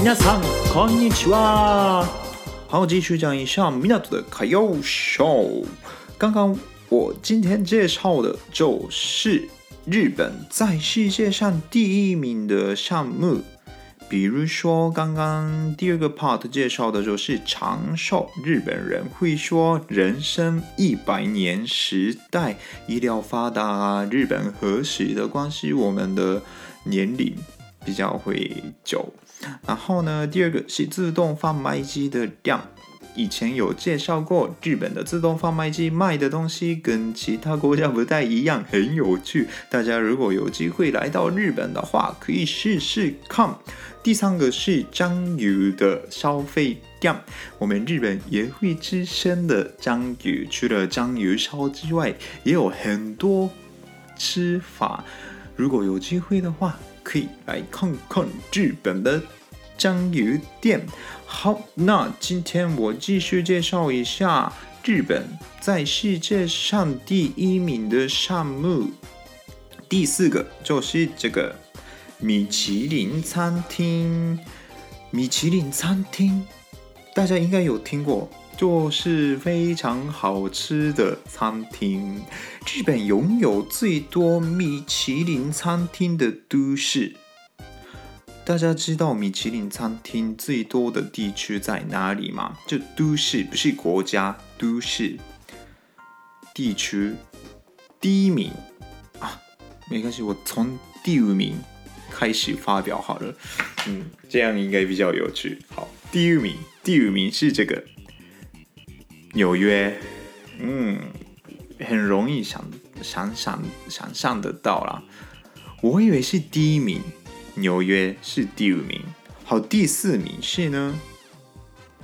皆さんこんにちは。好，继续讲一下港的卡要秀。刚刚我今天介绍的就是日本在世界上第一名的项目，比如说刚刚第二个 part 介绍的就是长寿。日本人会说人生一百年时代，医疗发达啊，日本和时的关系，我们的年龄比较会久。 然后呢，第二个是自动贩卖机的量。以前有介绍过，日本的自动贩卖机卖的东西跟其他国家不太一样，很有趣。大家如果有机会来到日本的话，可以试试看。第三个是章鱼的消费量。我们日本也会吃生的章鱼，除了章鱼烧之外，也有很多吃法。如果有机会的话，可以来看看日本的章鱼店。好，那今天我继续介绍一下日本在世界上第一名的项目。第四个就是这个米其林餐厅。米其林餐厅，大家应该有听过。就是非常好吃的餐厅。日本拥有最多米其林餐厅的都市，大家知道米其林餐厅最多的地区在哪里吗？就都市，不是国家，都市地区第一名啊，没关系，我从第五名开始发表好了，嗯，这样应该比较有趣。好，第五名，第五名是这个。纽约，嗯，很容易想想想想象得到啦。我以为是第一名，纽约是第五名。好，第四名是呢，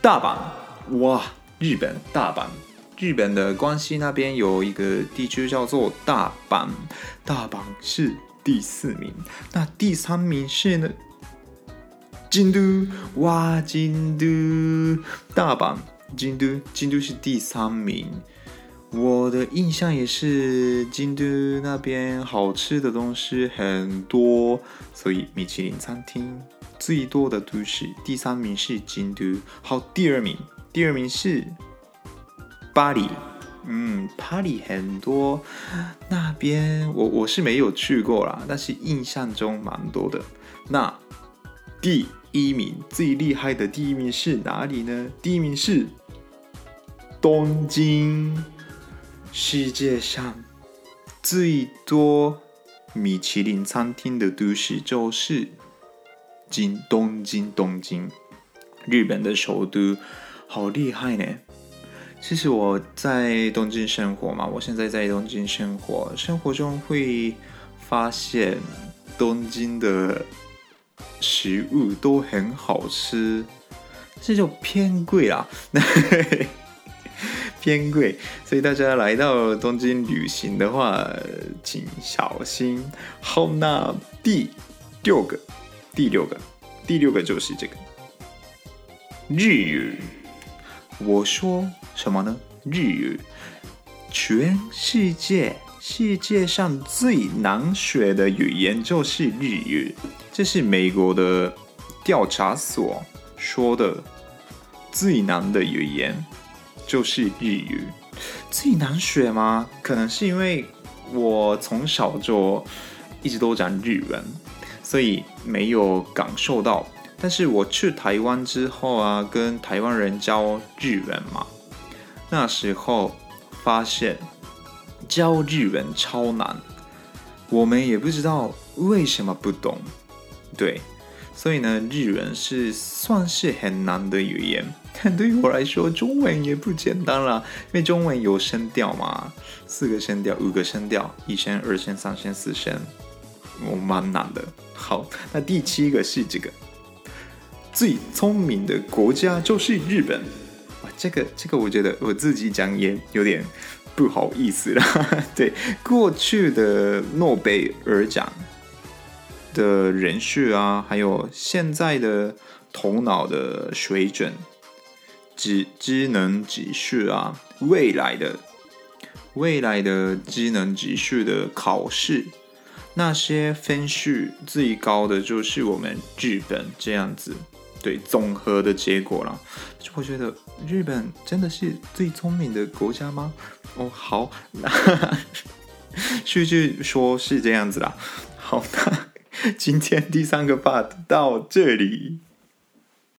大阪。哇，日本大阪，日本的关西那边有一个地区叫做大阪，大阪是第四名。那第三名是呢，京都。哇，京都，大阪。京都，京都是第三名。我的印象也是京都那边好吃的东西很多，所以米其林餐厅最多的都市，第三名是京都。好，第二名，第二名是巴黎。嗯，巴黎很多，那边我我是没有去过啦，但是印象中蛮多的。那第一名最厉害的第一名是哪里呢？第一名是。东京，世界上最多米其林餐厅的都市就是京东京东京，日本的首都，好厉害呢！其实我在东京生活嘛，我现在在东京生活，生活中会发现东京的食物都很好吃，这就偏贵啦。偏贵，所以大家来到东京旅行的话，请小心。好，那第六个，第六个，第六个就是这个日语。我说什么呢？日语，全世界世界上最难学的语言就是日语，这是美国的调查所说的最难的语言。就是日语，最难学吗？可能是因为我从小就一直都讲日文，所以没有感受到。但是我去台湾之后啊，跟台湾人教日文嘛，那时候发现教日文超难，我们也不知道为什么不懂。对，所以呢，日文是算是很难的语言。但 对于我来说，中文也不简单啦，因为中文有声调嘛，四个声调，五个声调，一声、二声、三声、四声，我、蛮难的。好，那第七个是这个，最聪明的国家就是日本。哇，这个这个，我觉得我自己讲也有点不好意思了。对，过去的诺贝尔奖的人士啊，还有现在的头脑的水准。智智能指数啊，未来的未来的技能指数的考试，那些分数最高的就是我们日本这样子，对，综合的结果了。我觉得日本真的是最聪明的国家吗？哦，好，数据说是这样子啦。好的，今天第三个 part 到这里。